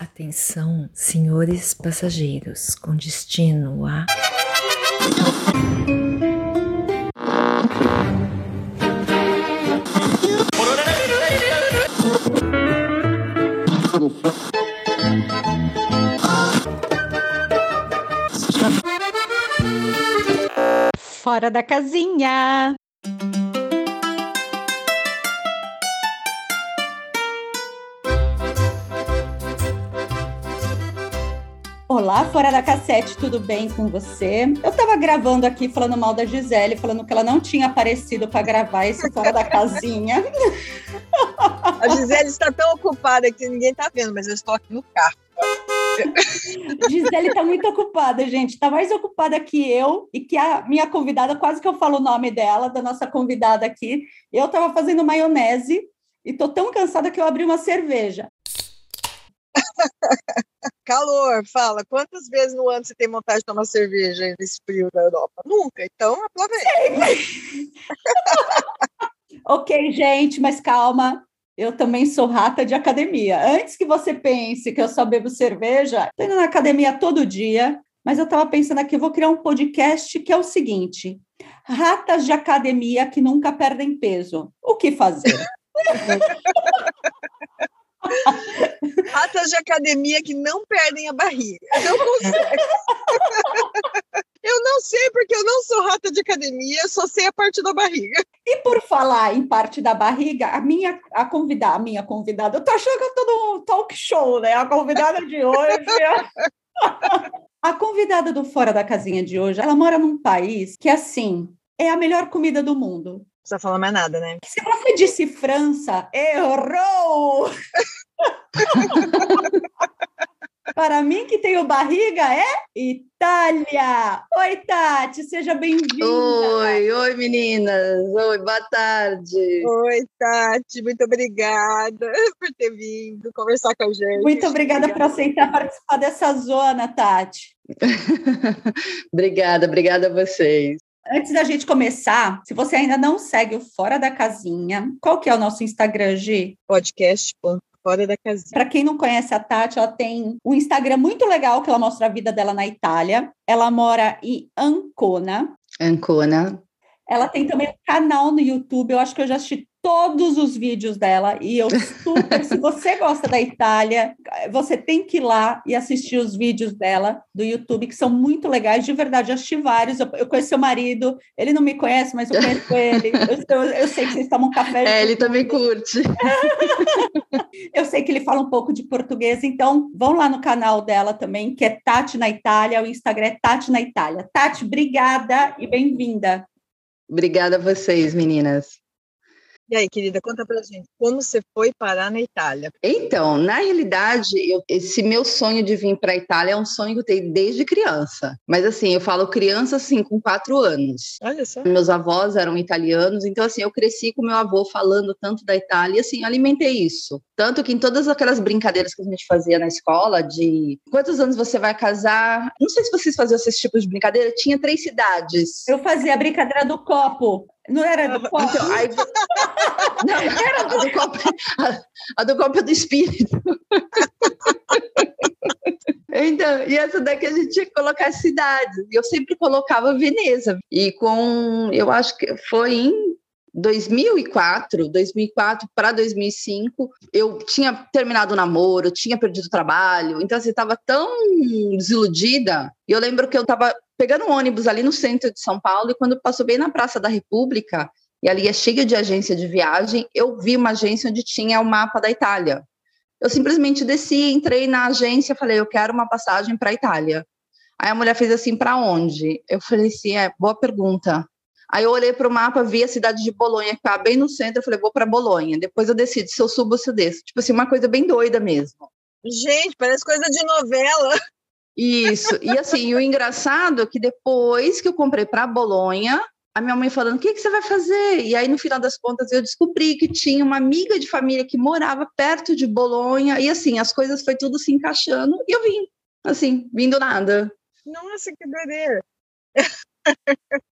Atenção, senhores passageiros, com destino a. Fora da casinha. Olá, fora da cassete, tudo bem com você? Eu tava gravando aqui falando mal da Gisele, falando que ela não tinha aparecido para gravar esse fora da casinha. A Gisele está tão ocupada que ninguém tá vendo, mas eu estou aqui no carro. Gisele tá muito ocupada, gente. Tá mais ocupada que eu e que a minha convidada, quase que eu falo o nome dela, da nossa convidada aqui. Eu tava fazendo maionese e tô tão cansada que eu abri uma cerveja. Calor, fala. Quantas vezes no ano você tem vontade de tomar cerveja nesse frio da Europa? Nunca. Então, aproveita. ok, gente, mas calma. Eu também sou rata de academia. Antes que você pense que eu só bebo cerveja, tô indo na academia todo dia, mas eu estava pensando aqui, eu vou criar um podcast que é o seguinte: ratas de academia que nunca perdem peso. O que fazer? Ratas de academia que não perdem a barriga. Não consegue. Eu não sei porque eu não sou rata de academia, só sei a parte da barriga. E por falar em parte da barriga, a minha a convidada, a minha convidada, eu tô achando que eu tô num talk show, né? A convidada de hoje. a convidada do Fora da Casinha de hoje, ela mora num país que assim, é a melhor comida do mundo. Não precisa falar mais nada, né? Se você disse França, errou! Para mim, que tenho barriga, é Itália. Oi, Tati, seja bem-vinda. Oi, oi, meninas. Oi, boa tarde. Oi, Tati, muito obrigada por ter vindo conversar com a gente. Muito obrigada, obrigada. por aceitar participar dessa zona, Tati. obrigada, obrigada a vocês. Antes da gente começar, se você ainda não segue o Fora da Casinha, qual que é o nosso Instagram, Gi? Podcast fora da casinha. Para quem não conhece a Tati, ela tem um Instagram muito legal que ela mostra a vida dela na Itália. Ela mora em Ancona. Ancona. Ela tem também um canal no YouTube. Eu acho que eu já assisti todos os vídeos dela e eu super, se você gosta da Itália, você tem que ir lá e assistir os vídeos dela do YouTube, que são muito legais, de verdade, eu assisti vários, eu, eu conheço seu marido, ele não me conhece, mas eu conheço ele, eu, eu, eu sei que vocês tomam café. É, ele também curte. eu sei que ele fala um pouco de português, então vão lá no canal dela também, que é Tati na Itália, o Instagram é Tati na Itália. Tati, obrigada e bem-vinda. Obrigada a vocês, meninas. E aí, querida, conta pra gente, como você foi parar na Itália? Então, na realidade, eu, esse meu sonho de vir para a Itália é um sonho que eu tenho desde criança. Mas assim, eu falo criança assim, com quatro anos. Olha só. Meus avós eram italianos, então assim, eu cresci com meu avô falando tanto da Itália e assim, alimentei isso. Tanto que em todas aquelas brincadeiras que a gente fazia na escola, de quantos anos você vai casar? Não sei se vocês faziam esses tipos de brincadeira, tinha três cidades. Eu fazia a brincadeira do copo. Não era do copo? Então, aí... Não, era do... A, do copo, a, a do copo é do espírito. Então, e essa daqui a gente tinha que colocar cidades. Eu sempre colocava Veneza. E com, eu acho que foi em 2004, 2004 para 2005, eu tinha terminado o namoro, tinha perdido o trabalho, então assim, estava tão desiludida. E eu lembro que eu estava pegando um ônibus ali no centro de São Paulo e quando passou bem na Praça da República, e ali é cheio de agência de viagem, eu vi uma agência onde tinha o mapa da Itália. Eu simplesmente desci, entrei na agência, falei, eu quero uma passagem para a Itália. Aí a mulher fez assim, para onde? Eu falei assim, é, boa pergunta. Aí eu olhei para o mapa, vi a cidade de Bolonha, que estava bem no centro, eu falei, vou para Bolonha. Depois eu decido se eu subo ou se eu desço. Tipo assim, uma coisa bem doida mesmo. Gente, parece coisa de novela. Isso. E assim, o engraçado é que depois que eu comprei para Bolonha, a minha mãe falando: o que, que você vai fazer? E aí, no final das contas, eu descobri que tinha uma amiga de família que morava perto de Bolonha, e assim, as coisas foi tudo se encaixando, e eu vim, assim, vindo nada. Nossa, que doideira!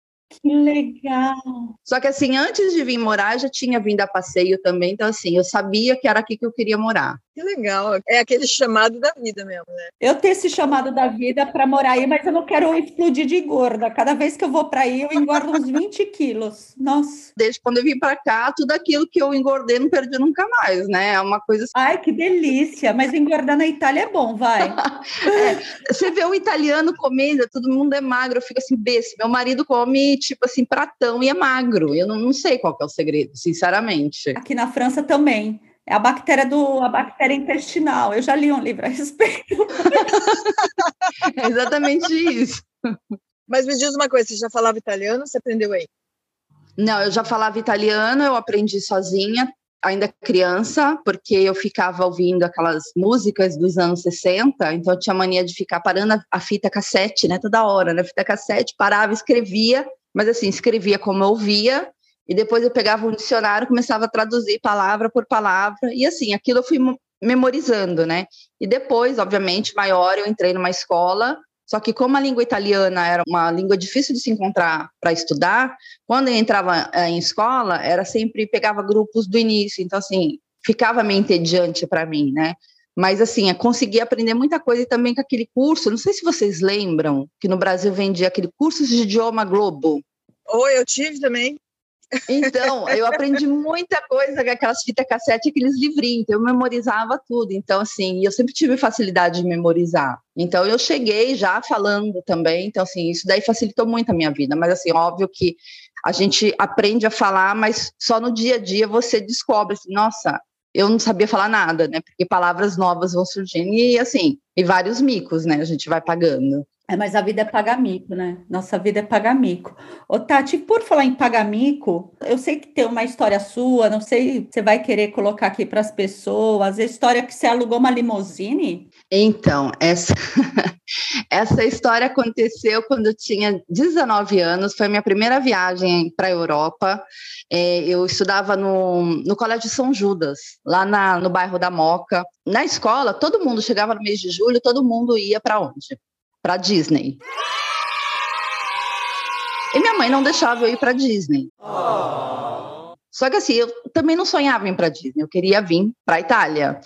Que legal! Só que assim, antes de vir morar, já tinha vindo a passeio também, então assim, eu sabia que era aqui que eu queria morar. Que legal. É aquele chamado da vida mesmo, né? Eu tenho esse chamado da vida para morar aí, mas eu não quero explodir de gorda. Cada vez que eu vou para aí, eu engordo uns 20 quilos. Nossa. Desde quando eu vim para cá, tudo aquilo que eu engordei não perdi nunca mais, né? É uma coisa. Ai, que delícia! Mas engordar na Itália é bom, vai. é, você vê um italiano comendo, todo mundo é magro, eu fico assim, besta. Meu marido come, tipo assim, pratão e é magro. Eu não, não sei qual é o segredo, sinceramente. Aqui na França também. É a bactéria do a bactéria intestinal. Eu já li um livro a respeito. é exatamente isso. Mas me diz uma coisa, você já falava italiano? Você aprendeu aí? Não, eu já falava italiano, eu aprendi sozinha, ainda criança, porque eu ficava ouvindo aquelas músicas dos anos 60, então eu tinha mania de ficar parando a, fita cassete, né, toda hora, né, fita cassete, parava, escrevia, mas assim, escrevia como eu ouvia, e depois eu pegava um dicionário, começava a traduzir palavra por palavra, e assim, aquilo eu fui memorizando, né? E depois, obviamente, maior, eu entrei numa escola, só que como a língua italiana era uma língua difícil de se encontrar para estudar, quando eu entrava eh, em escola, era sempre pegava grupos do início, então assim, ficava meio entediante para mim, né? Mas assim, eu consegui aprender muita coisa e também com aquele curso, não sei se vocês lembram, que no Brasil vendia aquele curso de idioma Globo. Oi, eu tive também. Então, eu aprendi muita coisa com aquelas fitas cassete, aqueles livrinhos, então eu memorizava tudo. Então, assim, eu sempre tive facilidade de memorizar. Então, eu cheguei já falando também. Então, assim, isso daí facilitou muito a minha vida. Mas, assim, óbvio que a gente aprende a falar, mas só no dia a dia você descobre, assim, nossa, eu não sabia falar nada, né? Porque palavras novas vão surgindo e, assim, e vários micos, né? A gente vai pagando. É, mas a vida é pagamico, né? Nossa vida é pagamico. Ô, Tati, por falar em pagamico, eu sei que tem uma história sua, não sei se você vai querer colocar aqui para as pessoas, a história que você alugou uma limusine? Então, essa, essa história aconteceu quando eu tinha 19 anos, foi a minha primeira viagem para a Europa. É, eu estudava no, no Colégio São Judas, lá na, no bairro da Moca. Na escola, todo mundo chegava no mês de julho, todo mundo ia para onde? Para Disney. E minha mãe não deixava eu ir para Disney. Oh. Só que assim, eu também não sonhava em ir para Disney, eu queria vir para Itália.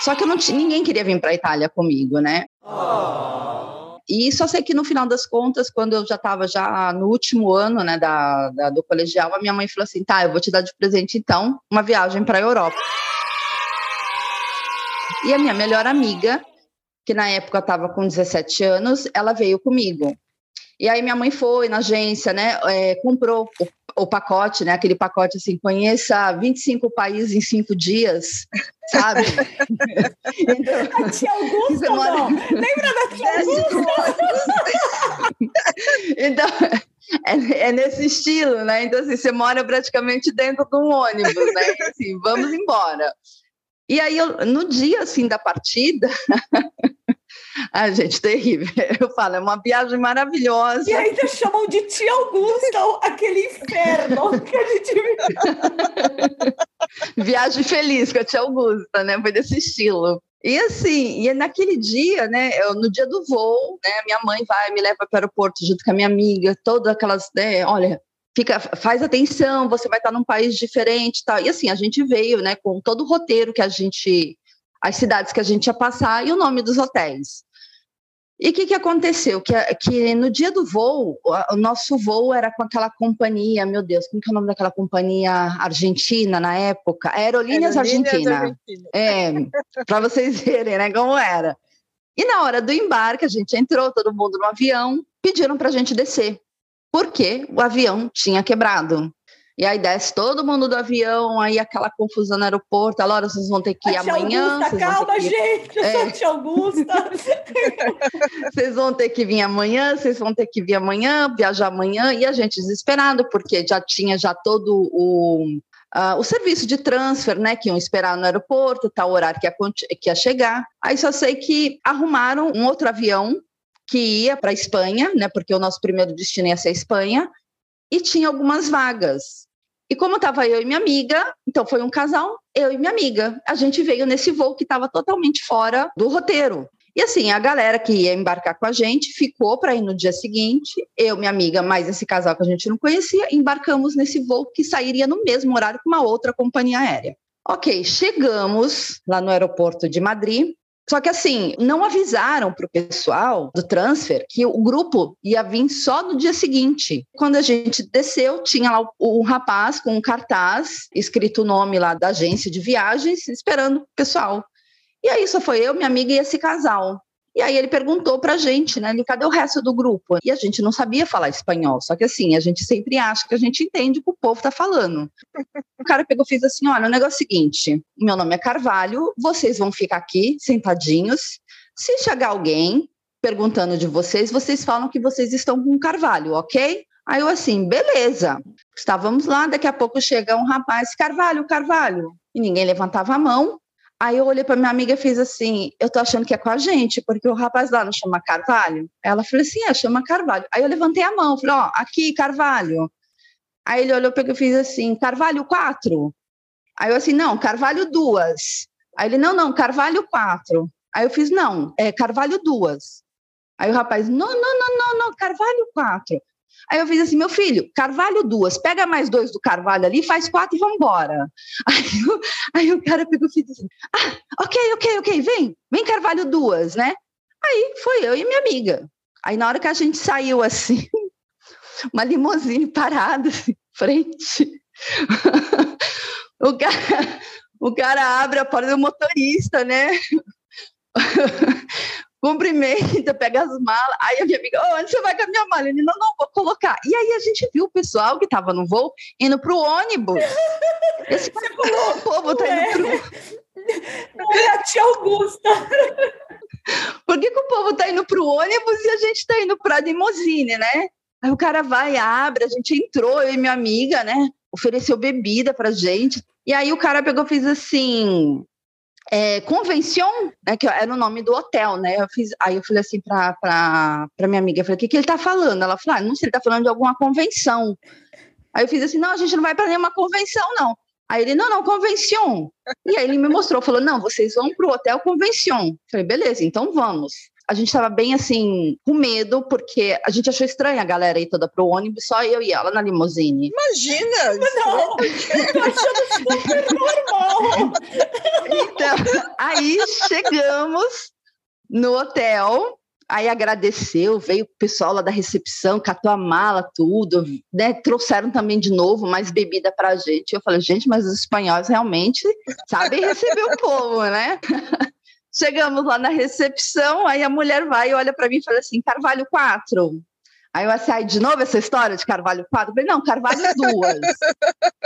Só que não ninguém queria vir para Itália comigo, né? Oh. E só sei que no final das contas, quando eu já estava já no último ano, né, da, da, do colegial, a minha mãe falou assim: "Tá, eu vou te dar de presente então uma viagem para a Europa". E a minha melhor amiga, que na época estava com 17 anos, ela veio comigo. E aí minha mãe foi na agência, né? É, comprou o, o, pacote, né? Aquele pacote assim, conheça 25 países em cinco dias, sabe? então, a tia Augusta, mora... não. Lembra da tia Augusta? então, é, é, nesse estilo, né? Então, assim, você mora praticamente dentro de um ônibus, né? Assim, vamos embora. E aí, eu, no dia assim da partida, a gente, terrível. Eu falo, é uma viagem maravilhosa. E ainda chamam de Tia Augusta, aquele inferno que a gente Viagem feliz com a Tia Augusta, né? Foi desse estilo. E assim, e naquele dia, né, eu, no dia do voo, né, minha mãe vai, me leva para o aeroporto junto com a minha amiga, todas aquelas, né, olha, fica, faz atenção, você vai estar num país diferente, tal. E assim, a gente veio, né, com todo o roteiro que a gente, as cidades que a gente ia passar e o nome dos hotéis. E o que, que aconteceu? Que, que no dia do voo, o nosso voo era com aquela companhia, meu Deus, como que é o nome daquela companhia argentina na época? Aerolíneas, Aerolíneas Argentina. Argentina. É, para vocês verem, né, como era. E na hora do embarque, a gente entrou, todo mundo no avião, pediram para a gente descer porque o avião tinha quebrado. E aí desce todo mundo do avião, aí aquela confusão no aeroporto, a hora vocês vão ter que ir amanhã. Augusta, calma, gente, eu é. sou tia Augusta. vocês vão ter que vir amanhã, vocês vão ter que vir amanhã, viajar amanhã, e a gente desesperado, porque já tinha já todo o, uh, o serviço de transfer, né, que iam esperar no aeroporto, tal horário que ia, que ia chegar. Aí só sei que arrumaram um outro avião que ia para a Espanha, né, porque o nosso primeiro destino ia ser a Espanha, e tinha algumas vagas. E como estava eu e minha amiga, então foi um casal, eu e minha amiga. A gente veio nesse voo que estava totalmente fora do roteiro. E assim, a galera que ia embarcar com a gente ficou para ir no dia seguinte. Eu, minha amiga, mais esse casal que a gente não conhecia, embarcamos nesse voo que sairia no mesmo horário com uma outra companhia aérea. Ok, chegamos lá no aeroporto de Madrid. Só que assim, não avisaram para o pessoal do transfer que o grupo ia vir só no dia seguinte. Quando a gente desceu, tinha lá o rapaz com um cartaz escrito o nome lá da agência de viagens, esperando o pessoal. E aí só foi eu, minha amiga e esse casal. E aí ele perguntou pra gente, né? Cadê o resto do grupo? E a gente não sabia falar espanhol. Só que assim, a gente sempre acha que a gente entende o que o povo tá falando. O cara pegou e fez assim: olha, o negócio é o seguinte: meu nome é Carvalho, vocês vão ficar aqui sentadinhos. Se chegar alguém perguntando de vocês, vocês falam que vocês estão com Carvalho, ok? Aí eu assim, beleza. Estávamos lá, daqui a pouco chega um rapaz, Carvalho, Carvalho. E ninguém levantava a mão. Aí eu olhei para minha amiga e fiz assim: eu tô achando que é com a gente, porque o rapaz lá não chama Carvalho. Ela falou assim: é, chama Carvalho. Aí eu levantei a mão, falei: ó, aqui, Carvalho. Aí ele olhou para eu e fiz assim: Carvalho 4. Aí eu assim: não, Carvalho 2. Aí ele: não, não, Carvalho 4. Aí eu fiz: não, é Carvalho 2. Aí o rapaz: não, não, não, não, não, Carvalho 4. Aí eu fiz assim, meu filho, Carvalho duas, pega mais dois do Carvalho ali, faz quatro e vamos embora. Aí, aí, o cara pegou e fez assim, ah, ok, ok, ok, vem, vem Carvalho duas, né? Aí foi eu e minha amiga. Aí na hora que a gente saiu assim, uma limusine parada, assim, frente, o cara, o cara abre a porta do motorista, né? Cumprimenta, pega as malas. Aí a minha amiga, oh, onde você vai com a minha mala? Ele, não, não, vou colocar. E aí a gente viu o pessoal que estava no voo indo para o ônibus. Esse o povo tá indo pro... é a tia Augusta. Por que, que o povo tá indo para o ônibus e a gente está indo para a limousine, né? Aí o cara vai, abre, a gente entrou, eu e minha amiga, né? Ofereceu bebida pra gente. E aí o cara pegou e fez assim: é, né, que era o nome do hotel, né? Eu fiz, aí eu falei assim para minha amiga, eu falei, o que, que ele tá falando? Ela falou, ah, não sei, ele tá falando de alguma convenção. Aí eu fiz assim, não, a gente não vai para nenhuma convenção, não. Aí ele, não, não, convenção. E aí ele me mostrou, falou, não, vocês vão para o hotel convenção. Falei, beleza, então vamos a gente estava bem assim, com medo, porque a gente achou estranha a galera aí toda pro ônibus, só eu e ela na limusine. Imagina! Não, eu achando super normal. Então, aí chegamos no hotel, aí agradeceu, veio o pessoal lá da recepção, catou a mala, tudo, né? Trouxeram também de novo mais bebida pra gente. Eu falei, gente, mas os espanhóis realmente sabem receber o povo, né? Chegamos lá na recepção, aí a mulher vai e olha para mim e fala assim: Carvalho 4. Aí eu assim, aí, de novo essa história de Carvalho 4? Eu falei, não, Carvalho 2.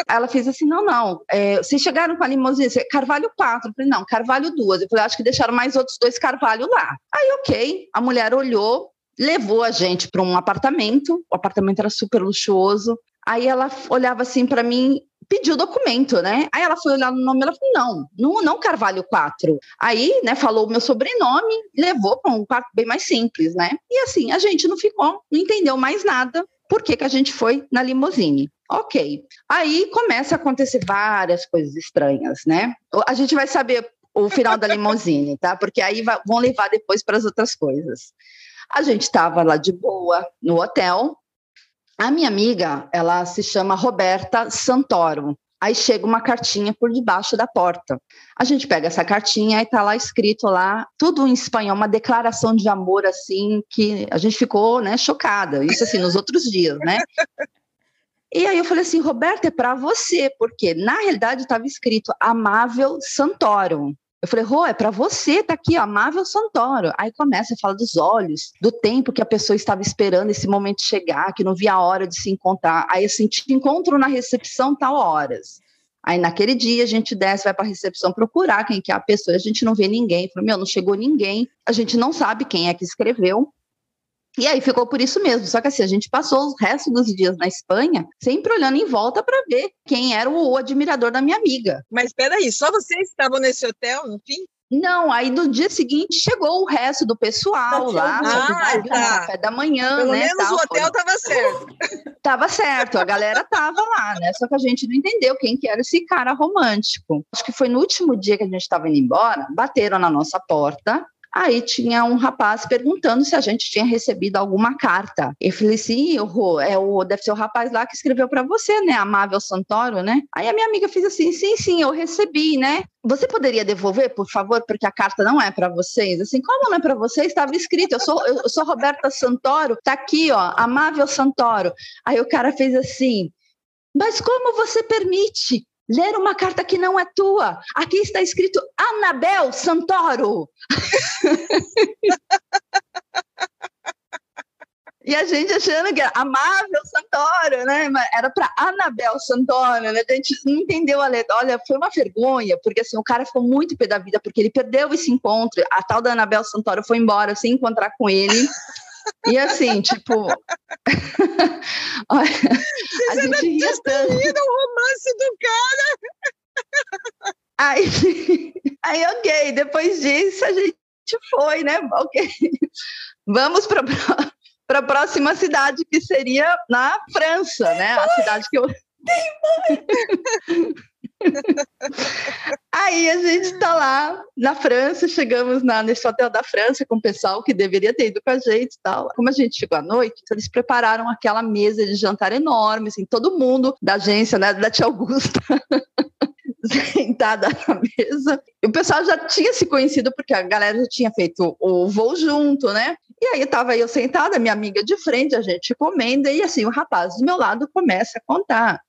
aí ela fez assim: não, não, é, vocês chegaram com a limusine, Carvalho 4. Eu falei, não, Carvalho 2. Eu falei, acho que deixaram mais outros dois Carvalho lá. Aí, ok, a mulher olhou, levou a gente para um apartamento, o apartamento era super luxuoso. Aí ela olhava assim para mim pediu o documento, né? Aí ela foi olhar no nome, ela falou, não, não, não Carvalho 4. Aí, né, falou o meu sobrenome, levou para um quarto bem mais simples, né? E assim, a gente não ficou, não entendeu mais nada, por que, que a gente foi na limusine. Ok. Aí começa a acontecer várias coisas estranhas, né? A gente vai saber o final da limusine, tá? Porque aí vão levar depois para as outras coisas. A gente estava lá de boa no hotel, a minha amiga, ela se chama Roberta Santoro. Aí chega uma cartinha por debaixo da porta. A gente pega essa cartinha e tá lá escrito lá, tudo em espanhol, uma declaração de amor assim que a gente ficou, né, chocada. Isso assim nos outros dias, né? E aí eu falei assim, Roberta, é para você, porque na realidade estava escrito Amável Santoro. Eu falei, Rô, é para você, tá aqui, ó, Amável Santoro. Aí começa a falar dos olhos, do tempo que a pessoa estava esperando esse momento chegar, que não via a hora de se encontrar. Aí assim, te encontro na recepção tal horas. Aí naquele dia a gente desce, vai para a recepção procurar quem que é a pessoa, a gente não vê ninguém. Falei, meu, não chegou ninguém, a gente não sabe quem é que escreveu. E aí ficou por isso mesmo. Só que assim, a gente passou os restos dos dias na Espanha sempre olhando em volta para ver quem era o admirador da minha amiga. Mas espera aí, só vocês estavam nesse hotel no fim? Não, aí no dia seguinte chegou o resto do pessoal lá, ah, tá. café da manhã, Pelo né? menos tal, o hotel foi... tava certo. tava certo, a galera tava lá, né? Só que a gente não entendeu quem que era esse cara romântico. Acho que foi no último dia que a gente estava indo embora, bateram na nossa porta, Aí tinha um rapaz perguntando se a gente tinha recebido alguma carta. Eu falei assim, é o, deve ser o rapaz lá que escreveu para você, né? Amável Santoro, né? Aí a minha amiga fez assim, sim, sim, eu recebi, né? Você poderia devolver, por favor, porque a carta não é para vocês? Assim, como não é para vocês? Estava escrito, eu sou, eu sou Roberta Santoro, tá aqui, ó, Amável Santoro. Aí o cara fez assim, mas como você permite ler uma carta que não é tua? Aqui está escrito Anabel Santoro. E a gente achando que era amável Santoro, né? Era para Anabel Santoro, né? A gente não entendeu a letra. Olha, foi uma vergonha, porque assim, o cara ficou muito pé da vida, porque ele perdeu esse encontro. A tal da Anabel Santoro foi embora sem encontrar com ele. E assim, tipo. Olha, a gente ria tanto. o romance do cara. Aí, aí, ok, depois disso a gente foi, né? Ok. Vamos para para a próxima cidade, que seria na França, né? A cidade que eu. Aí a gente está lá na França, chegamos na, nesse hotel da França com o pessoal que deveria ter ido com a gente e tal. Como a gente chegou à noite, eles prepararam aquela mesa de jantar enorme, assim, todo mundo da agência, né, da Tia Augusta. sentada na mesa. E o pessoal já tinha se conhecido porque a galera já tinha feito o voo junto, né? E aí estava eu sentada, minha amiga de frente, a gente comendo, e assim, o rapaz do meu lado começa a contar.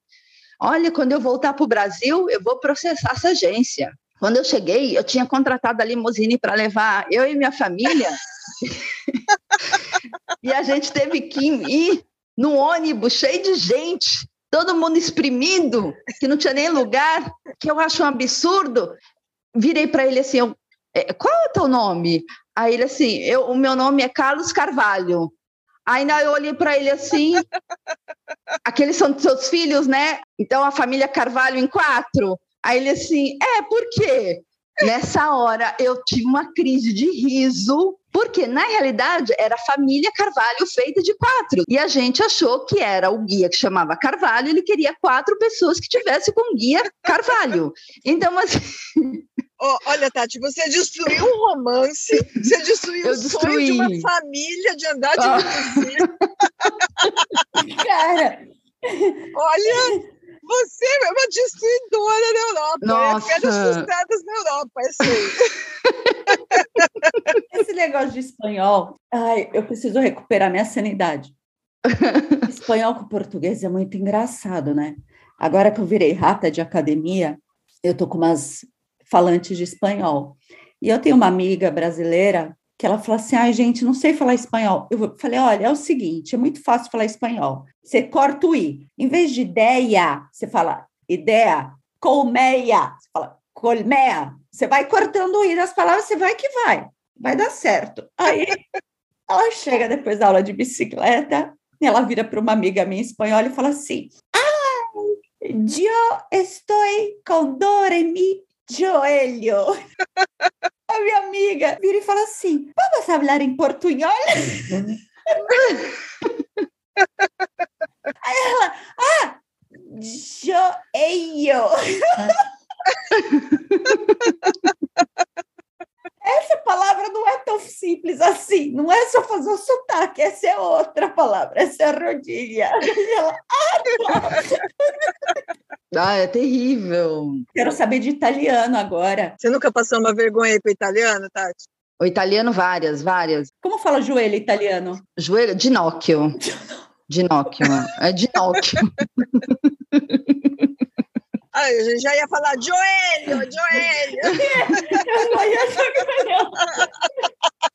Olha, quando eu voltar para o Brasil, eu vou processar essa agência. Quando eu cheguei, eu tinha contratado a limusine para levar eu e minha família. e a gente teve que ir no ônibus cheio de gente, todo mundo exprimido, que não tinha nem lugar, que eu acho um absurdo. Virei para ele assim: eu, é, qual é o teu nome? Aí ele assim, eu, o meu nome é Carlos Carvalho. Aí eu olhei para ele assim, aqueles são seus filhos, né? Então a família Carvalho em quatro. Aí ele assim, é, por quê? Nessa hora eu tive uma crise de riso, porque na realidade era a família Carvalho feita de quatro. E a gente achou que era o guia que chamava Carvalho, ele queria quatro pessoas que tivessem com guia Carvalho. Então, assim, Oh, olha, Tati, você destruiu um romance, você destruiu eu o destruí. sonho de uma família de andar de oh. Cara, olha, você é uma destruidora na Europa. Nossa. É a frustradas na Europa, é Esse negócio de espanhol, ai, eu preciso recuperar minha sanidade. Espanhol com português é muito engraçado, né? Agora que eu virei rata de academia, eu tô com umas falantes de espanhol. E eu tenho uma amiga brasileira que ela falou assim: ai, gente, não sei falar espanhol. Eu falei: olha, é o seguinte, é muito fácil falar espanhol. Você corta o i. Em vez de ideia, você fala ideia, colmeia, você fala colmeia. Você vai cortando o i das palavras, você vai que vai. Vai dar certo. Aí ela chega depois da aula de bicicleta, e ela vira para uma amiga minha espanhola e fala assim: Ai, eu estou com dor em mi joelho. A minha amiga vira e fala assim: vamos falar em portunhol? Aí ela, ah, joelho. Essa palavra não é tão simples assim, não é só fazer o sotaque, essa é outra palavra, essa é a rodilha. E ela, ah, ah, é terrível. Quero saber de italiano agora. Você nunca passou uma vergonha com o italiano, Tati? O italiano, várias, várias. Como fala joelho italiano? Joelho, ginocchio. Ginocchio, é ginocchio. Ai, a gente já ia falar joelho, joelho.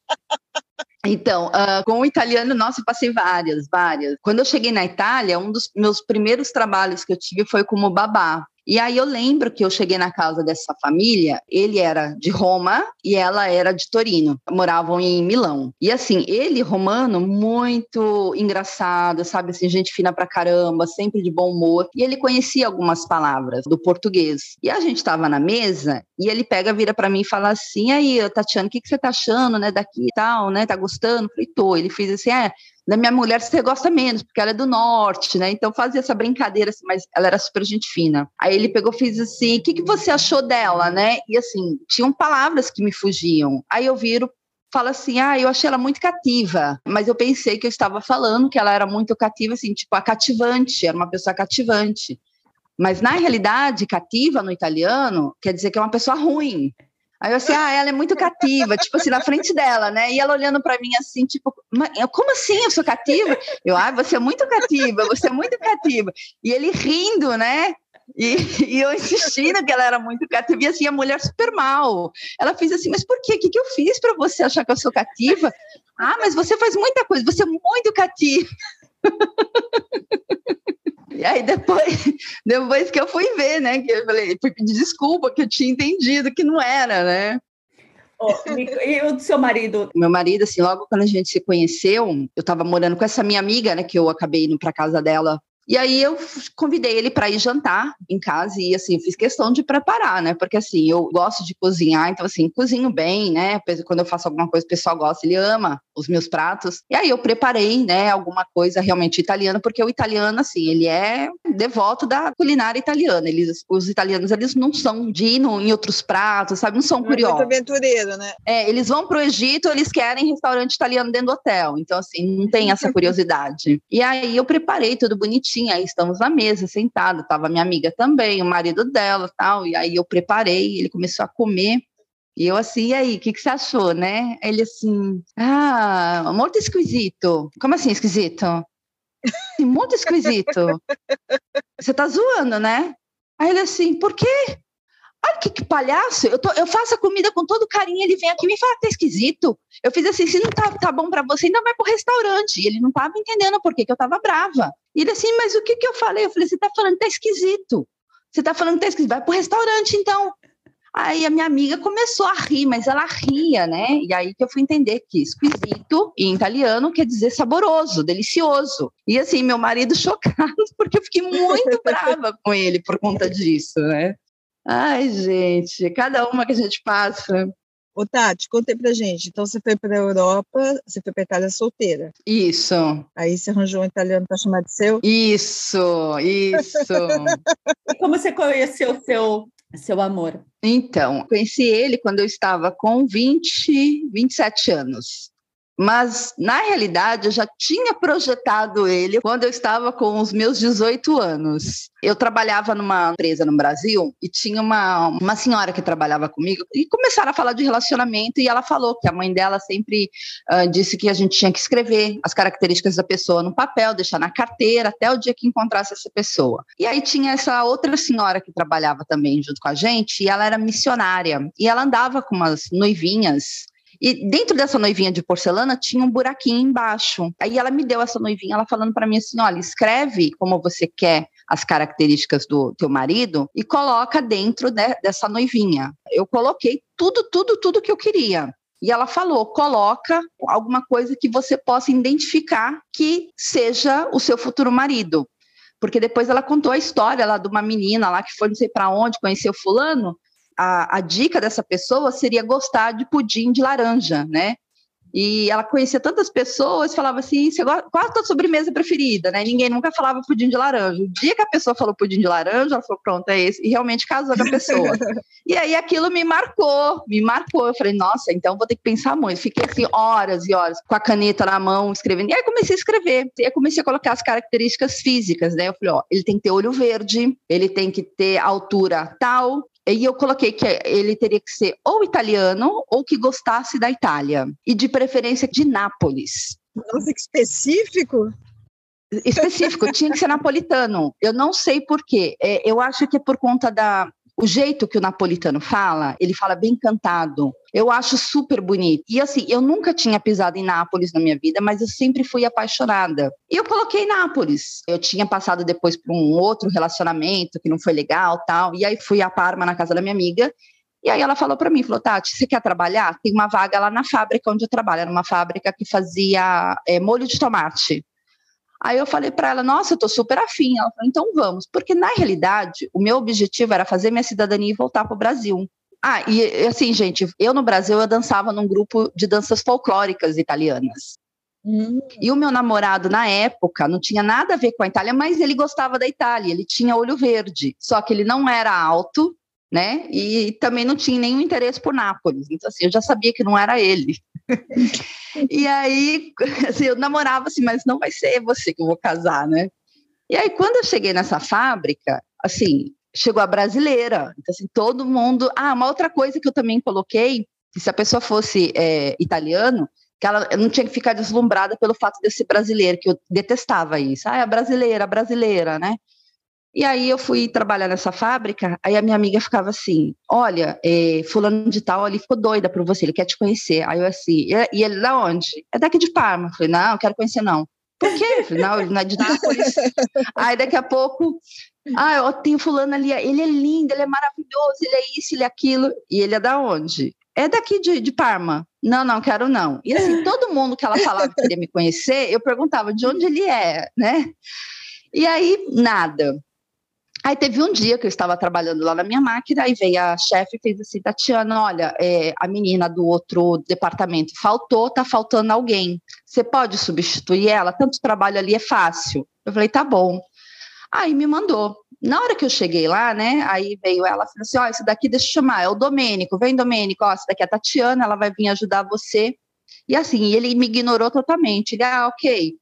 Então, uh, com o italiano, nossa, eu passei várias, várias. Quando eu cheguei na Itália, um dos meus primeiros trabalhos que eu tive foi como babá. E aí eu lembro que eu cheguei na casa dessa família, ele era de Roma e ela era de Torino, moravam em Milão. E assim, ele romano muito engraçado, sabe assim, gente fina pra caramba, sempre de bom humor, e ele conhecia algumas palavras do português. E a gente estava na mesa e ele pega, vira para mim e fala assim: "Aí, Tatiana, o que que você tá achando, né, daqui e tal, né? Tá gostando?" Eu falei: "Tô". Ele fez assim: "É, da minha mulher você gosta menos, porque ela é do norte, né? Então fazia essa brincadeira, assim, mas ela era super gente fina. Aí ele pegou fez assim: o que, que você achou dela, né? E assim, tinham palavras que me fugiam. Aí eu viro fala assim: ah, eu achei ela muito cativa, mas eu pensei que eu estava falando que ela era muito cativa, assim, tipo, a cativante, era uma pessoa cativante. Mas na realidade, cativa no italiano quer dizer que é uma pessoa ruim. Aí eu assim, ah, ela é muito cativa, tipo assim, na frente dela, né? E ela olhando para mim assim, tipo, como assim eu sou cativa? Eu, ah, você é muito cativa, você é muito cativa. E ele rindo, né? E, e, eu insistindo que ela era muito cativa, e assim, a mulher super mal. Ela fez assim, mas por quê? O que, que eu fiz para você achar que eu sou cativa? Ah, mas você faz muita coisa, você é muito cativa. E aí depois, depois que eu fui ver, né, que eu falei, fui pedir desculpa, que eu tinha entendido que não era, né? Oh, e o seu marido? Meu marido, assim, logo quando a gente se conheceu, eu estava morando com essa minha amiga, né, que eu acabei indo para casa dela e aí eu convidei ele para ir jantar em casa e assim, fiz questão de preparar, né? Porque assim, eu gosto de cozinhar, então assim, cozinho bem, né? Quando eu faço alguma coisa, o pessoal gosta, ele ama os meus pratos. E aí eu preparei, né, alguma coisa realmente italiana, porque o italiano assim, ele é devoto da culinária italiana. Eles os italianos, eles não são de ir em outros pratos, sabe? Não são não curiosos. É muito aventureiro, né? É, eles vão pro Egito, eles querem restaurante italiano dentro do hotel. Então assim, não tem essa curiosidade. E aí eu preparei tudo bonitinho tinha, aí estamos na mesa, sentada, estava minha amiga também, o marido dela, tal, e aí eu preparei, ele começou a comer, e eu assim, e aí, o que, que você achou, né? Ele assim, ah, muito esquisito. Como assim esquisito? Muito esquisito. Você tá zoando, né? Aí ele assim, por quê? Olha que, que palhaço, eu, tô, eu, faço a comida com todo carinho, ele vem aqui e me fala que tá esquisito. Eu fiz assim, se não tá, tá bom para você, ainda vai pro restaurante. E ele não tava entendendo por que, que eu tava brava. E ele assim, mas o que que eu falei? Eu falei, você tá falando que tá esquisito. Você tá falando que tá esquisito, vai pro restaurante então. Aí a minha amiga começou a rir, mas ela ria, né? E aí que eu fui entender que esquisito em italiano quer dizer saboroso, delicioso. E assim, meu marido chocado, porque eu fiquei muito brava com ele por conta disso, né? Ai, gente, cada uma que a gente passa. Ô, Tati, conta pra gente. Então, você foi para a Europa, você foi para Itália solteira. Isso. Aí você arranjou um italiano para chamar de seu? Isso, isso. e como você conheceu seu, seu amor? Então, conheci ele quando eu estava com 20, 27 anos. Mas, na realidade, eu já tinha projetado ele quando eu estava com os meus 18 anos. Eu trabalhava numa empresa no Brasil e tinha uma, uma senhora que trabalhava comigo e começaram a falar de relacionamento e ela falou que a mãe dela sempre uh, disse que a gente tinha que escrever as características da pessoa no papel, deixar na carteira até o dia que encontrasse essa pessoa. E aí tinha essa outra senhora que trabalhava também junto com a gente e ela era missionária e ela andava com umas noivinhas e dentro dessa noivinha de porcelana tinha um buraquinho embaixo. Aí ela me deu essa noivinha, ela falando para mim assim: olha, escreve como você quer as características do teu marido e coloca dentro né, dessa noivinha. Eu coloquei tudo, tudo, tudo que eu queria. E ela falou: coloca alguma coisa que você possa identificar que seja o seu futuro marido. Porque depois ela contou a história lá de uma menina lá que foi não sei para onde, conheceu fulano, a, a dica dessa pessoa seria gostar de pudim de laranja, né? E ela conhecia tantas pessoas, falava assim, qual a tua sobremesa preferida, né? Ninguém nunca falava pudim de laranja. O dia que a pessoa falou pudim de laranja, ela falou, pronto, é esse. E realmente casou com a pessoa. e aí aquilo me marcou, me marcou. Eu falei, nossa, então vou ter que pensar muito. Fiquei assim horas e horas com a caneta na mão, escrevendo. E aí comecei a escrever. E aí comecei a colocar as características físicas, né? Eu falei, ó, ele tem que ter olho verde, ele tem que ter altura tal, e eu coloquei que ele teria que ser ou italiano ou que gostasse da Itália. E de preferência de Nápoles. Nossa, que específico! Específico, tinha que ser napolitano. Eu não sei por quê. É, eu acho que é por conta da, o jeito que o napolitano fala, ele fala bem cantado. Eu acho super bonito. E assim, eu nunca tinha pisado em Nápoles na minha vida, mas eu sempre fui apaixonada. E eu coloquei Nápoles. Eu tinha passado depois por um outro relacionamento que não foi legal, tal. E aí fui a Parma na casa da minha amiga. E aí ela falou para mim, falou, Tati, você quer trabalhar? Tem uma vaga lá na fábrica onde eu trabalho, era uma fábrica que fazia é, molho de tomate. Aí eu falei para ela, nossa, eu tô super afim. Ela falou, então vamos. Porque na realidade, o meu objetivo era fazer minha cidadania e voltar para o Brasil. Ah, e assim, gente, eu no Brasil eu dançava num grupo de danças folclóricas italianas. Hum. E o meu namorado, na época, não tinha nada a ver com a Itália, mas ele gostava da Itália, ele tinha olho verde, só que ele não era alto, né? E também não tinha nenhum interesse por Nápoles. Então, assim, eu já sabia que não era ele. e aí, assim, eu namorava assim, mas não vai ser você que eu vou casar, né? E aí, quando eu cheguei nessa fábrica, assim, chegou a brasileira. Então, assim, todo mundo. Ah, uma outra coisa que eu também coloquei, que se a pessoa fosse é, italiano, que ela não tinha que ficar deslumbrada pelo fato de ser brasileira, que eu detestava isso. Ah, é brasileira, brasileira, né? E aí eu fui trabalhar nessa fábrica, aí a minha amiga ficava assim, olha, é, fulano de tal ali ficou doida por você, ele quer te conhecer. Aí eu assim, e ele da onde? É daqui de Parma. Eu falei, não, não quero conhecer não. Por quê? Eu falei, não, ele não é de Nápoles. aí daqui a pouco, ah, eu tenho fulano ali, ele é lindo, ele é maravilhoso, ele é isso, ele é aquilo. E ele é da onde? É daqui de, de Parma. Não, não, quero não. E assim, todo mundo que ela falava que queria me conhecer, eu perguntava de onde ele é, né? E aí, nada. Aí teve um dia que eu estava trabalhando lá na minha máquina, aí veio a chefe e fez assim, Tatiana, olha, é, a menina do outro departamento faltou, tá faltando alguém. Você pode substituir ela? Tanto trabalho ali é fácil. Eu falei, tá bom. Aí me mandou. Na hora que eu cheguei lá, né, aí veio ela, falou assim, ó, oh, esse daqui deixa eu chamar, é o Domênico, vem Domênico, ó, esse daqui é a Tatiana, ela vai vir ajudar você. E assim, ele me ignorou totalmente. Ele, ah, ok.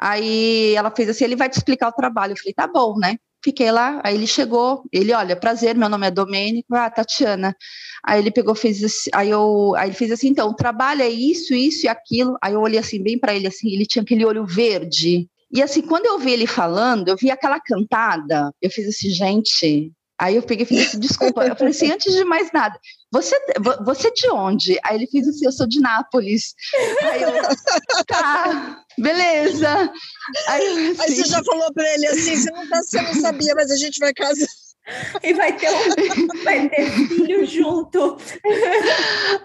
Aí ela fez assim, ele vai te explicar o trabalho. Eu falei, tá bom, né? Fiquei lá, aí ele chegou, ele, olha, prazer, meu nome é Domênico, ah, Tatiana. Aí ele pegou, fez assim, aí eu, aí ele fez assim, então, o trabalho é isso, isso e aquilo. Aí eu olhei assim, bem para ele, assim, ele tinha aquele olho verde. E assim, quando eu vi ele falando, eu vi aquela cantada, eu fiz assim, gente. Aí eu peguei e falei assim, desculpa. Eu falei assim, antes de mais nada, você, você de onde? Aí ele fez assim, eu sou de Nápoles. Aí eu, tá, beleza. Aí, assim, Aí você já falou para ele assim, você não, tá, você não sabia, mas a gente vai casar. E vai ter, um, vai ter filho junto.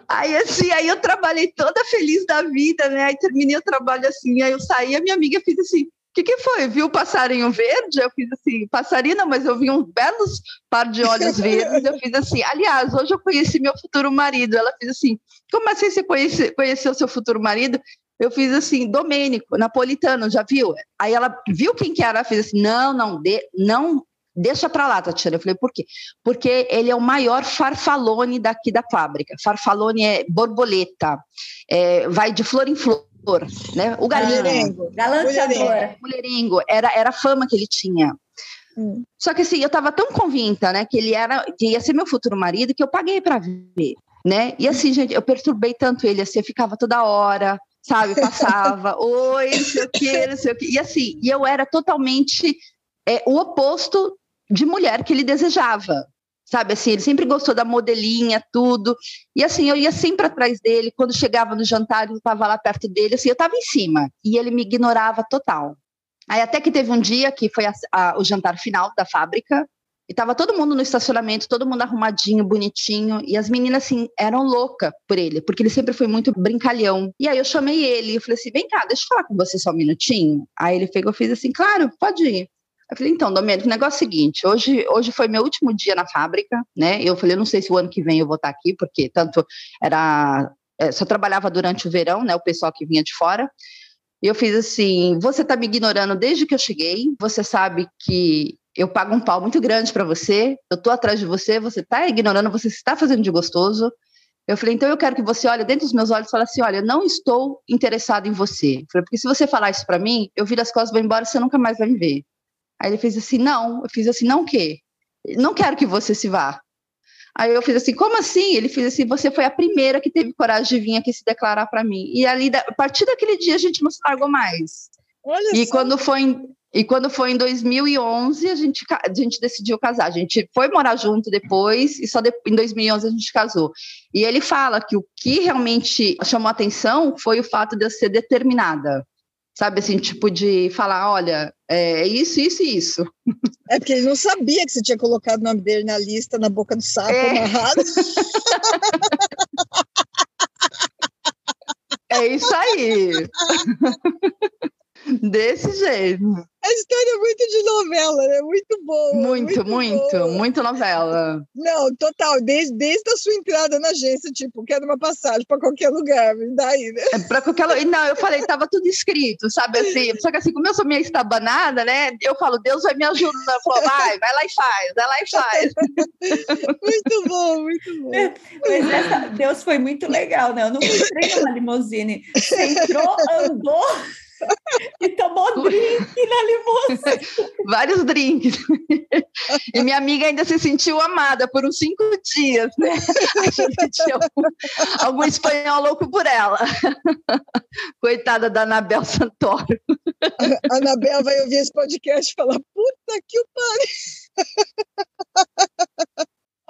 Aí assim, aí eu trabalhei toda feliz da vida, né? Aí terminei o trabalho assim, aí eu saí, a minha amiga fez assim, que, que foi? Viu o passarinho verde? Eu fiz assim, passarinho, mas eu vi uns belos par de olhos verdes. Eu fiz assim, aliás, hoje eu conheci meu futuro marido. Ela fez assim, como assim você conhece, conheceu seu futuro marido? Eu fiz assim, Domênico, napolitano, já viu? Aí ela viu quem que era, ela fez assim, não, não, de, não, deixa para lá, Tatiana. Eu falei, por quê? Porque ele é o maior farfalone daqui da fábrica. Farfalone é borboleta, é, vai de flor em flor né? O galinho. Galanteador. Mulherengo. Era, era a fama que ele tinha. Hum. Só que assim, eu estava tão convicta, né, que ele era, que ia ser meu futuro marido, que eu paguei para ver, né? E assim, gente, eu perturbei tanto ele, assim, eu ficava toda hora, sabe, passava, oi, não sei o quê, não sei o quê. E assim, e eu era totalmente é, o oposto de mulher que ele desejava, sabe assim, ele sempre gostou da modelinha, tudo, e assim, eu ia sempre atrás dele, quando chegava no jantar, eu estava lá perto dele, assim, eu estava em cima, e ele me ignorava total. Aí até que teve um dia que foi a, a, o jantar final da fábrica, e estava todo mundo no estacionamento, todo mundo arrumadinho, bonitinho, e as meninas, assim, eram loucas por ele, porque ele sempre foi muito brincalhão. E aí eu chamei ele, eu falei assim, vem cá, deixa eu falar com você só um minutinho. Aí ele pegou fez assim, claro, pode ir. Eu falei, então, Domênico, o negócio é o seguinte, hoje, hoje foi meu último dia na fábrica, né? Eu falei, eu não sei se o ano que vem eu vou estar aqui, porque tanto era. É, só trabalhava durante o verão, né? O pessoal que vinha de fora. E eu fiz assim: você está me ignorando desde que eu cheguei, você sabe que eu pago um pau muito grande para você, eu estou atrás de você, você está ignorando, você está fazendo de gostoso. Eu falei, então eu quero que você olhe dentro dos meus olhos e fale assim: olha, eu não estou interessado em você. Eu falei, porque se você falar isso para mim, eu viro as costas, vou embora, você nunca mais vai me ver. Aí ele fez assim: não. Eu fiz assim: não o quê? Não quero que você se vá. Aí eu fiz assim: como assim? Ele fez assim: você foi a primeira que teve coragem de vir aqui se declarar para mim. E ali, a partir daquele dia, a gente não se largou mais. Olha e só. quando foi em, e quando foi em 2011, a gente, a gente decidiu casar. A gente foi morar junto depois, e só de, em 2011 a gente casou. E ele fala que o que realmente chamou atenção foi o fato de eu ser determinada sabe assim, tipo de falar, olha, é isso, isso e isso. É porque ele não sabia que você tinha colocado o nome dele na lista, na boca do sapo é. amarrado. É isso aí. Desse jeito. A história é muito de novela, né? Muito boa. Muito, muito, muito, muito, novela. Não, total. Desde, desde a sua entrada na agência, tipo, quero uma passagem para qualquer lugar, daí, né? É, para qualquer lugar. Não, eu falei, tava tudo escrito, sabe assim? Só que assim, como eu sou meio estabanada, né? Eu falo, Deus vai me ajudar. Falou, vai, vai lá e faz, vai lá e faz. muito bom, muito bom. Mas essa, Deus foi muito legal, né? Eu não entrei numa limusine. Você entrou, andou e tomou drink na limusine. Vários drinks. E minha amiga ainda se sentiu amada por uns cinco dias, né? Achou que tinha algum, algum espanhol louco por ela. Coitada da Anabel Santoro. A Anabel vai ouvir esse podcast e falar: puta que o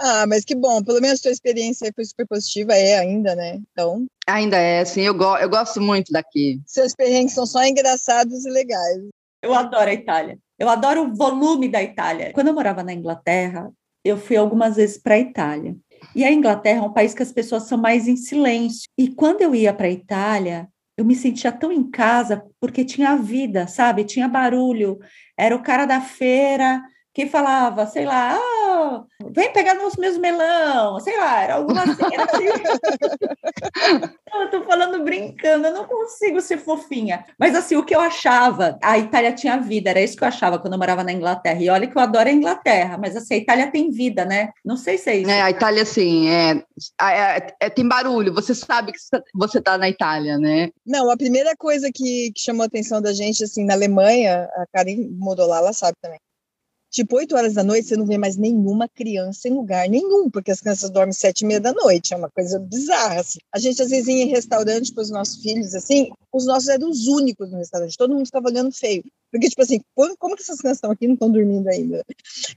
Ah, mas que bom, pelo menos a sua experiência foi super positiva, é ainda, né? Então. Ainda é, sim, eu, go eu gosto muito daqui. Seus perrengues são só engraçados e legais. Eu adoro a Itália. Eu adoro o volume da Itália. Quando eu morava na Inglaterra, eu fui algumas vezes para a Itália. E a Inglaterra é um país que as pessoas são mais em silêncio. E quando eu ia para a Itália, eu me sentia tão em casa porque tinha vida, sabe? Tinha barulho. Era o cara da feira que falava, sei lá, ah, vem pegar nos meus melão, sei lá, era alguma cena assim. não, eu tô falando brincando, eu não consigo ser fofinha. Mas assim, o que eu achava, a Itália tinha vida, era isso que eu achava quando eu morava na Inglaterra. E olha que eu adoro a Inglaterra, mas assim, a Itália tem vida, né? Não sei se é isso. É, a Itália, sim, é, é, é, tem barulho, você sabe que você tá na Itália, né? Não, a primeira coisa que, que chamou a atenção da gente, assim, na Alemanha, a Karin morou lá, ela sabe também Tipo, 8 horas da noite, você não vê mais nenhuma criança em lugar nenhum, porque as crianças dormem sete e meia da noite, é uma coisa bizarra, assim. A gente, às vezes, ia em restaurante com os nossos filhos, assim, os nossos eram os únicos no restaurante, todo mundo ficava olhando feio. Porque, tipo assim, como que essas crianças estão aqui e não estão dormindo ainda?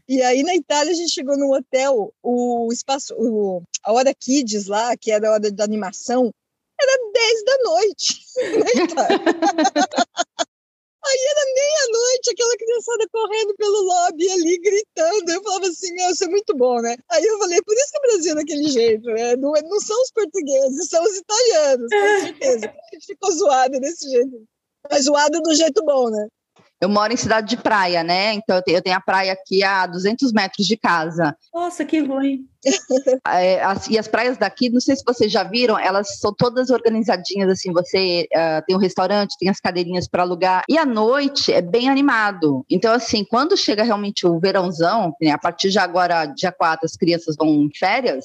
E aí, na Itália, a gente chegou num hotel, o espaço, o, a hora kids lá, que era a hora da animação, era 10 da noite. Aí era meia-noite, aquela criançada correndo pelo lobby ali, gritando. Eu falava assim, meu, isso é muito bom, né? Aí eu falei, por isso que o Brasil é daquele jeito, né? Não, é, não são os portugueses, são os italianos, com certeza. A gente ficou zoado desse jeito. Mas zoado do jeito bom, né? Eu moro em cidade de praia, né? Então eu tenho, a praia aqui a 200 metros de casa. Nossa, que ruim. É, as, e as praias daqui, não sei se vocês já viram, elas são todas organizadinhas, assim, você uh, tem um restaurante, tem as cadeirinhas para alugar, e à noite é bem animado. Então, assim, quando chega realmente o verãozão, né, a partir de agora, dia 4, as crianças vão em férias,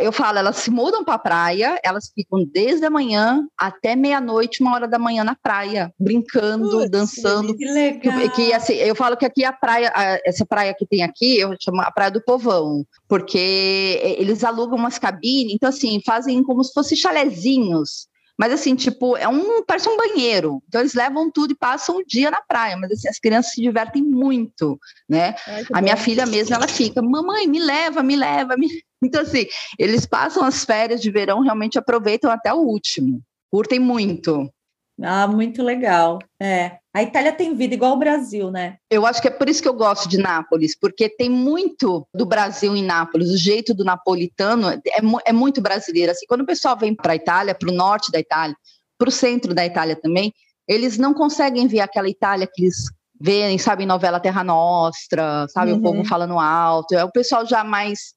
eu falo, elas se mudam para a praia, elas ficam desde a manhã até meia-noite, uma hora da manhã na praia, brincando, Putz, dançando. Que legal. Que, assim, eu falo que aqui a praia, essa praia que tem aqui, eu chamo a Praia do Povão, porque eles alugam umas cabines, então assim, fazem como se fossem chalezinhos. Mas assim, tipo, é um parece um banheiro. Então eles levam tudo e passam o dia na praia, mas assim, as crianças se divertem muito, né? Ai, a minha filha mesmo, ela fica: "Mamãe, me leva, me leva, me então, assim, eles passam as férias de verão, realmente aproveitam até o último. Curtem muito. Ah, muito legal. É. A Itália tem vida igual o Brasil, né? Eu acho que é por isso que eu gosto de Nápoles, porque tem muito do Brasil em Nápoles. O jeito do napolitano é, é muito brasileiro. Assim, quando o pessoal vem para a Itália, para o norte da Itália, para o centro da Itália também, eles não conseguem ver aquela Itália que eles veem, sabe, em novela Terra Nostra, sabe, uhum. o povo uhum. falando alto. É o pessoal já mais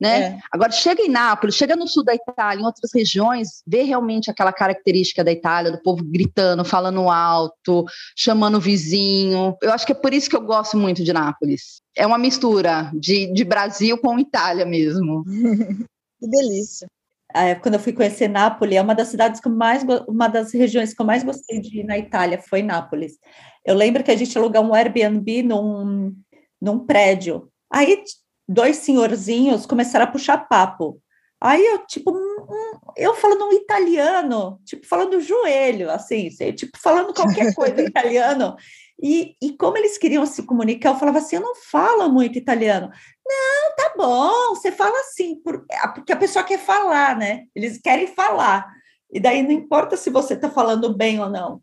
né? É. Agora, chega em Nápoles, chega no sul da Itália, em outras regiões, vê realmente aquela característica da Itália, do povo gritando, falando alto, chamando o vizinho. Eu acho que é por isso que eu gosto muito de Nápoles. É uma mistura de, de Brasil com Itália mesmo. que delícia. É, quando eu fui conhecer Nápoles, é uma das cidades que mais, uma das regiões que eu mais gostei de ir na Itália foi Nápoles. Eu lembro que a gente alugou um Airbnb num, num prédio. Aí dois senhorzinhos começaram a puxar papo. Aí eu, tipo, um, eu falando um italiano, tipo, falando joelho, assim, tipo, falando qualquer coisa italiano. E, e como eles queriam se comunicar, eu falava assim: eu não falo muito italiano. Não, tá bom, você fala assim, porque a pessoa quer falar, né? Eles querem falar. E daí não importa se você está falando bem ou não.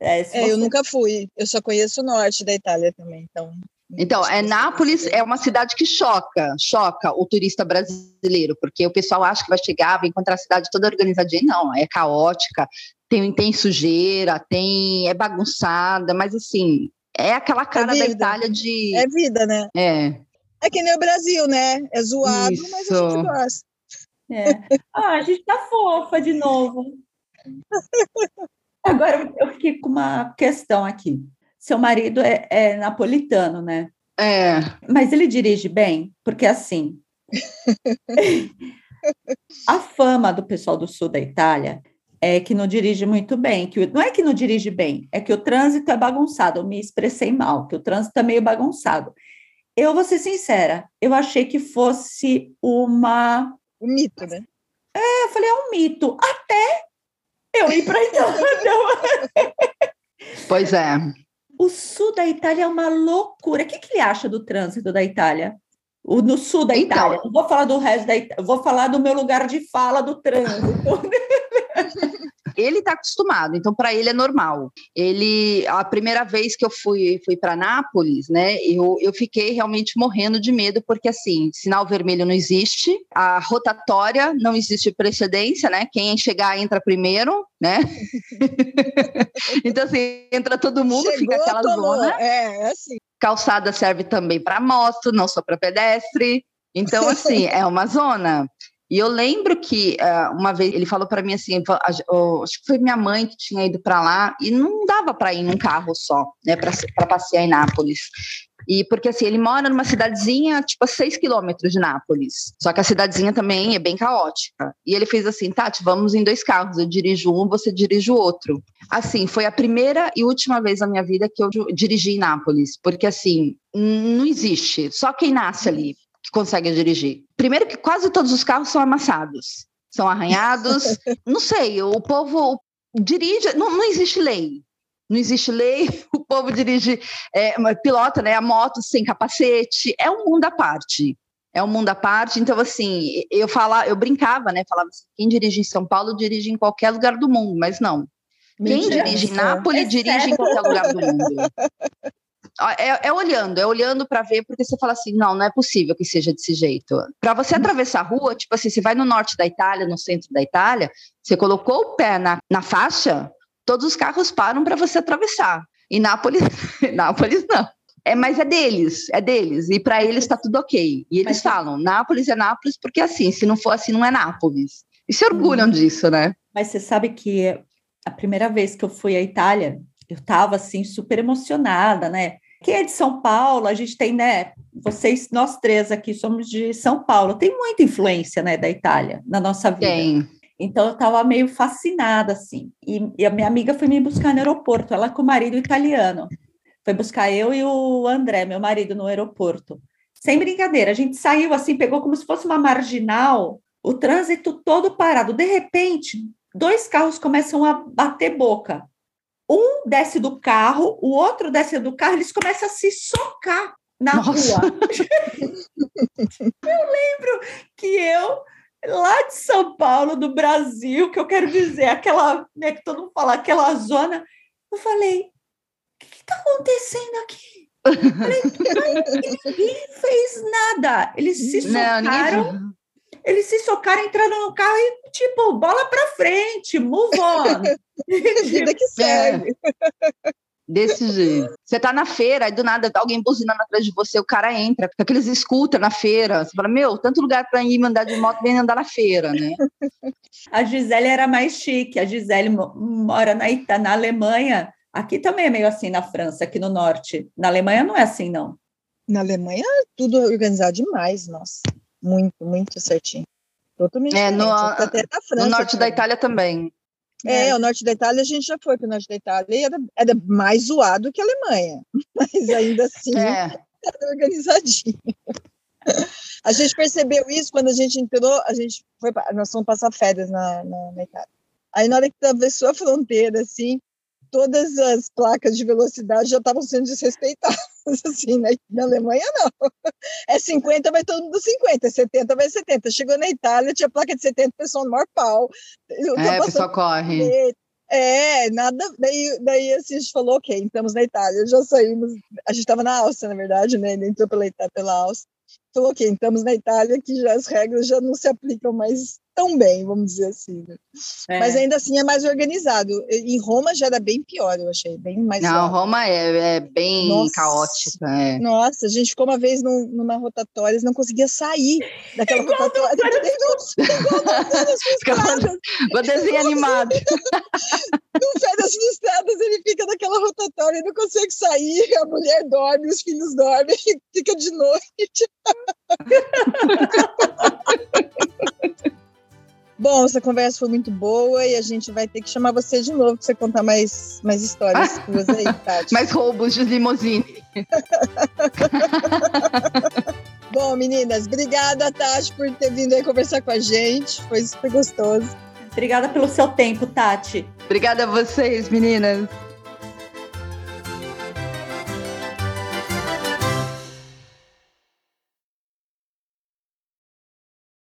É, é você... eu nunca fui, eu só conheço o norte da Itália também, então então, é Nápoles é uma cidade que choca, choca o turista brasileiro, porque o pessoal acha que vai chegar, vai encontrar a cidade toda organizadinha. Não, é caótica, tem, tem sujeira, tem é bagunçada, mas assim, é aquela cara é da Itália de. É vida, né? É. É que nem o Brasil, né? É zoado, Isso. mas a gente gosta. É. Ah, a gente tá fofa de novo. Agora eu fiquei com uma questão aqui. Seu marido é, é napolitano, né? É. Mas ele dirige bem? Porque assim. a fama do pessoal do sul da Itália é que não dirige muito bem, que não é que não dirige bem, é que o trânsito é bagunçado. Eu me expressei mal, que o trânsito é meio bagunçado. Eu vou ser sincera, eu achei que fosse uma um mito, né? É, eu falei, é um mito. Até eu ir para Itália. pois é. O sul da Itália é uma loucura. O que, que ele acha do trânsito da Itália? O, no sul da então, Itália. Não vou falar do resto da Itália, vou falar do meu lugar de fala do trânsito. ele está acostumado, então para ele é normal. Ele, a primeira vez que eu fui, fui para Nápoles, né, eu, eu fiquei realmente morrendo de medo, porque assim, sinal vermelho não existe, a rotatória não existe precedência, né, quem chegar entra primeiro, né? então assim, entra todo mundo, Chegou, fica aquela tomou. zona. É, é assim. Calçada serve também para moto, não só para pedestre. Então, assim, é uma zona. E eu lembro que uh, uma vez ele falou para mim assim, acho que foi minha mãe que tinha ido para lá e não dava para ir num carro só, né, para passear em Nápoles. E porque assim, ele mora numa cidadezinha, tipo, a seis quilômetros de Nápoles. Só que a cidadezinha também é bem caótica. E ele fez assim, Tati, vamos em dois carros. Eu dirijo um, você dirige o outro. Assim, foi a primeira e última vez na minha vida que eu dirigi em Nápoles. Porque assim, não existe. Só quem nasce ali que consegue dirigir. Primeiro que quase todos os carros são amassados, são arranhados. não sei, o povo dirige, não, não existe lei. Não existe lei, o povo dirige, é, pilota né, a moto sem capacete, é um mundo à parte. É um mundo à parte, então assim, eu falava, eu brincava, né? Falava assim, quem dirige em São Paulo dirige em qualquer lugar do mundo, mas não. Quem dirige em Nápoles é dirige em qualquer lugar do mundo. É, é, olhando, é olhando para ver, porque você fala assim, não, não é possível que seja desse jeito. Para você atravessar a rua, tipo assim, você vai no norte da Itália, no centro da Itália, você colocou o pé na, na faixa, todos os carros param para você atravessar. E Nápoles, Nápoles não. É, mas é deles, é deles. E para eles está tudo ok. E eles mas, falam, Nápoles é Nápoles, porque assim, se não for assim, não é Nápoles. E se orgulham uhum. disso, né? Mas você sabe que a primeira vez que eu fui à Itália, eu estava assim super emocionada, né? Quem é de São Paulo, a gente tem, né? Vocês, nós três aqui somos de São Paulo, tem muita influência, né, da Itália na nossa vida. Tem. Então eu estava meio fascinada, assim. E, e, a minha amiga foi me buscar no aeroporto, ela com o marido italiano. Foi buscar eu e o André, meu marido, no aeroporto. Sem brincadeira, a gente saiu assim, pegou como se fosse uma marginal, o trânsito todo parado. De repente, dois carros começam a bater boca um desce do carro, o outro desce do carro, eles começam a se socar na Nossa. rua. eu lembro que eu, lá de São Paulo, do Brasil, que eu quero dizer, aquela, né, que todo mundo fala, aquela zona, eu falei, o que está acontecendo aqui? falei, ninguém fez nada. Eles se socaram. Não, eles se socaram, entraram no carro e, tipo, bola para frente, move on. Vida que segue. É. Desse jeito. Você tá na feira, e do nada alguém buzinando atrás de você, o cara entra, com aqueles scooter na feira. Você fala, meu, tanto lugar para ir mandar de moto, vem andar na feira, né? A Gisele era mais chique. A Gisele mora na, Ita, na Alemanha. Aqui também é meio assim na França, aqui no norte. Na Alemanha não é assim, não. Na Alemanha, tudo organizado demais, nossa. Muito, muito certinho. Totalmente é, no, até na França, no norte da Itália também. É, é, o norte da Itália a gente já foi para o norte da Itália e era, era, mais zoado que a Alemanha, mas ainda assim é. era organizadinho. A gente percebeu isso quando a gente entrou, a gente foi, nós fomos passar férias na, na, na Itália. Aí na hora que atravessou a fronteira, assim, todas as placas de velocidade já estavam sendo desrespeitadas, assim, né? na Alemanha não. É 50, vai todo mundo 50, é 70, vai 70. Chegou na Itália, tinha placa de 70, pessoal no maior pau. É, a pessoa corre. É, nada, daí, daí assim, a gente falou, ok, estamos na Itália, já saímos, a gente estava na Áustria, na verdade, né, ele entrou pela, pela Áustria, falou, ok, estamos na Itália, que já as regras já não se aplicam mais tão bem, vamos dizer assim. Né? É. Mas ainda assim é mais organizado. Em Roma já era bem pior, eu achei, bem mais. Não, Roma é, é bem Nossa. caótica. É. Nossa, a gente ficou uma vez num, numa rotatória e não conseguia sair daquela igual rotatória. Igual desenho animado. no Férias Frustradas, ele fica naquela rotatória e não consegue sair, a mulher dorme, os filhos dormem, fica de noite. Bom, essa conversa foi muito boa e a gente vai ter que chamar você de novo para você contar mais, mais histórias ah, suas aí, Tati. mais roubos de limousine. Bom, meninas, obrigada, Tati, por ter vindo aí conversar com a gente. Foi super gostoso. Obrigada pelo seu tempo, Tati. Obrigada a vocês, meninas.